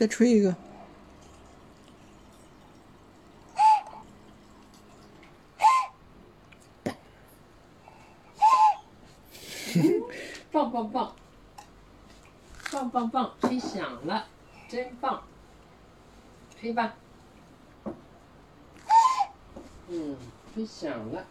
再吹一个。棒棒棒。棒棒棒吹响了真棒吹吧。嗯吹响了。